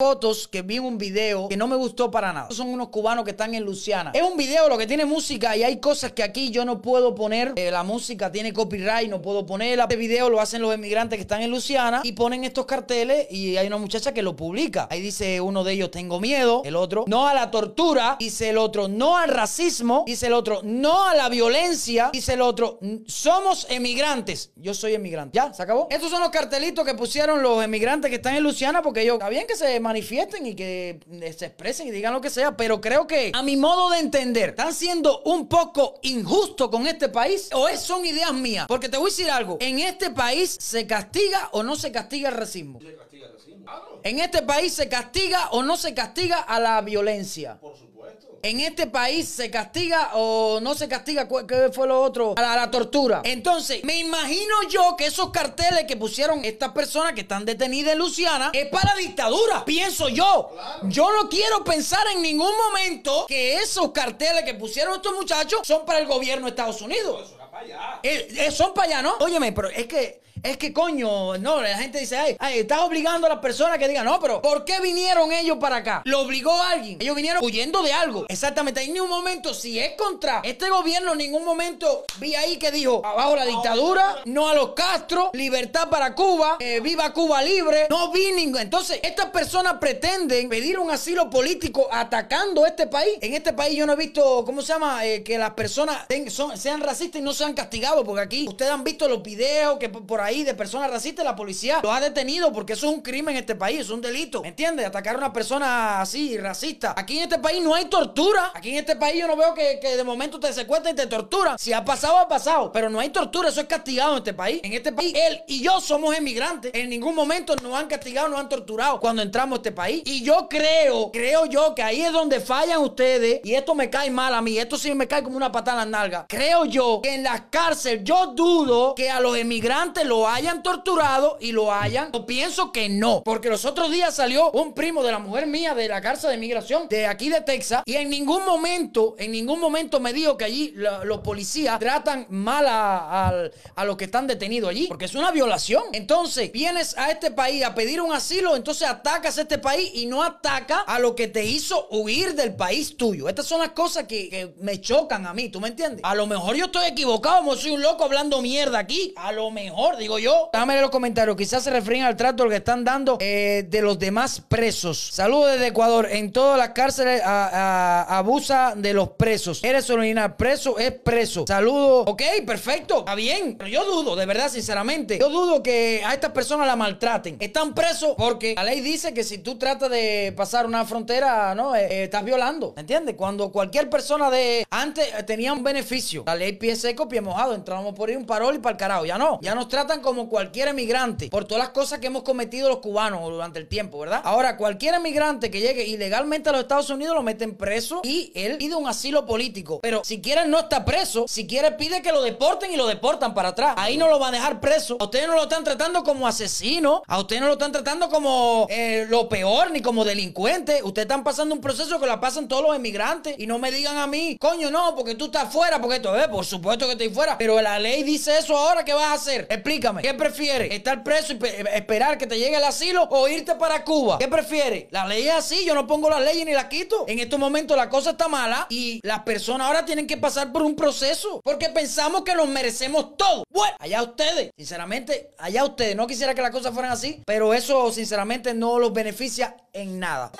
fotos que vi un video que no me gustó para nada. Son unos cubanos que están en Luciana. Es un video lo que tiene música y hay cosas que aquí yo no puedo poner. Eh, la música tiene copyright, no puedo ponerla. Este video lo hacen los emigrantes que están en Luciana y ponen estos carteles y hay una muchacha que lo publica. Ahí dice uno de ellos, tengo miedo. El otro, no a la tortura. Dice el otro, no al racismo. Dice el otro, no a la violencia. Dice el otro, somos emigrantes. Yo soy emigrante. Ya, se acabó. Estos son los cartelitos que pusieron los emigrantes que están en Luciana porque ellos, está bien que se manifiesten y que se expresen y digan lo que sea, pero creo que a mi modo de entender, están siendo un poco injustos con este país o es, son ideas mías. Porque te voy a decir algo, en este país se castiga o no se castiga el racismo. En este país se castiga o no se castiga a la violencia. Por supuesto. En este país se castiga o no se castiga, ¿qué fue lo otro? A la, tortura. Entonces, me imagino yo que esos carteles que pusieron estas personas que están detenidas en Luciana es para dictadura. Pienso yo. Yo no quiero pensar en ningún momento que esos carteles que pusieron estos muchachos son para el gobierno de Estados Unidos. Eh, eh, son para allá, ¿no? Óyeme, pero es que es que coño, no, la gente dice, ay, ay, estás obligando a las personas que digan, no, pero ¿por qué vinieron ellos para acá? ¿Lo obligó alguien? Ellos vinieron huyendo de algo. Exactamente, en ningún momento, si es contra este gobierno, en ningún momento vi ahí que dijo, abajo la dictadura, no a los Castro, libertad para Cuba, eh, viva Cuba libre. No vi ningún. Entonces, estas personas pretenden pedir un asilo político atacando este país. En este país yo no he visto, ¿cómo se llama? Que las personas sean racistas y no sean castigados, porque aquí ustedes han visto los videos que por ahí de personas racistas, la policía lo ha detenido porque eso es un crimen en este país, es un delito. ¿Me entiendes? Atacar a una persona así, racista. Aquí en este país no hay tortura. Aquí en este país yo no veo que, de momento te secuestran y te torturan. Si ha pasado, ha pasado. Pero no hay tortura, eso es castigado en este país. En este país, él y yo somos emigrantes. En ningún momento nos han castigado, nos han torturado cuando entramos a este país. Y yo creo, creo yo que ahí es donde fallan ustedes. Y esto me cae mal a mí. Esto sí me cae como una patada en la nalga. Creo yo que en las cárceles, yo dudo que a los emigrantes lo hayan torturado y lo hayan. Yo pienso que no. Porque los otros días salió un primo de la mujer mía de la cárcel de migración de aquí de Texas. Y en ningún momento, en ningún momento me dijo que allí los policías tratan mal a, los que están detenidos allí. Porque es una violación. Entonces, vienes a este país a pedir un asilo, entonces atacas a este país y no ataca a lo que te hizo huir del país tuyo. Estas son las cosas que, que me chocan a mí, ¿tú me entiendes? A lo mejor yo estoy equivocado, como soy un loco hablando mierda aquí. A lo mejor, digo yo. Dame en los comentarios. Quizás se refieren al trato que están dando eh, de los demás presos. Saludos desde Ecuador. En todas las cárceles abusa de los presos. Eres original. Preso es preso. Saludos. Ok, perfecto. Está bien. Pero yo dudo, de verdad, sinceramente. Yo dudo que a estas personas la maltraten. Están presos porque la ley dice que si tú tratas de pasar una frontera, ¿no? Eh, eh, estás violando. ¿Me entiendes? Cuando cualquier persona de antes tenía un beneficio. La ley pie seco, pie mojado. Entramos por ahí un parol y para el carajo. Ya no. Ya nos tratan como cualquier emigrante por todas las cosas que hemos cometido los cubanos durante el tiempo, ¿verdad? Ahora, cualquier emigrante que llegue ilegalmente a los Estados Unidos lo meten preso y él pide un asilo político. Pero si quiere no está preso, si quiere pide que lo deporten y lo deportan para atrás. Ahí no lo va a dejar preso. A ustedes no lo están tratando como asesino, a ustedes no lo están tratando como eh, lo peor ni como delincuente. Ustedes están pasando un proceso que la pasan todos los emigrantes y no me digan a mí, coño, no, porque tú estás fuera, porque esto, eh, por supuesto que estoy fuera, pero la ley dice eso ahora, ¿qué vas a hacer? Explícame, ¿qué prefieres? ¿Estar preso y esperar que te llegue el asilo o irte para Cuba? ¿Qué prefieres? La ley es así, yo no pongo la ley ni la quito. En estos momentos la cosa está mala y las personas ahora tienen que pasar por un proceso porque pensamos que nos merecemos todo. Bueno, allá ustedes, sinceramente, allá ustedes. No quisiera que las cosas fueran así, pero eso sinceramente no los beneficia en nada.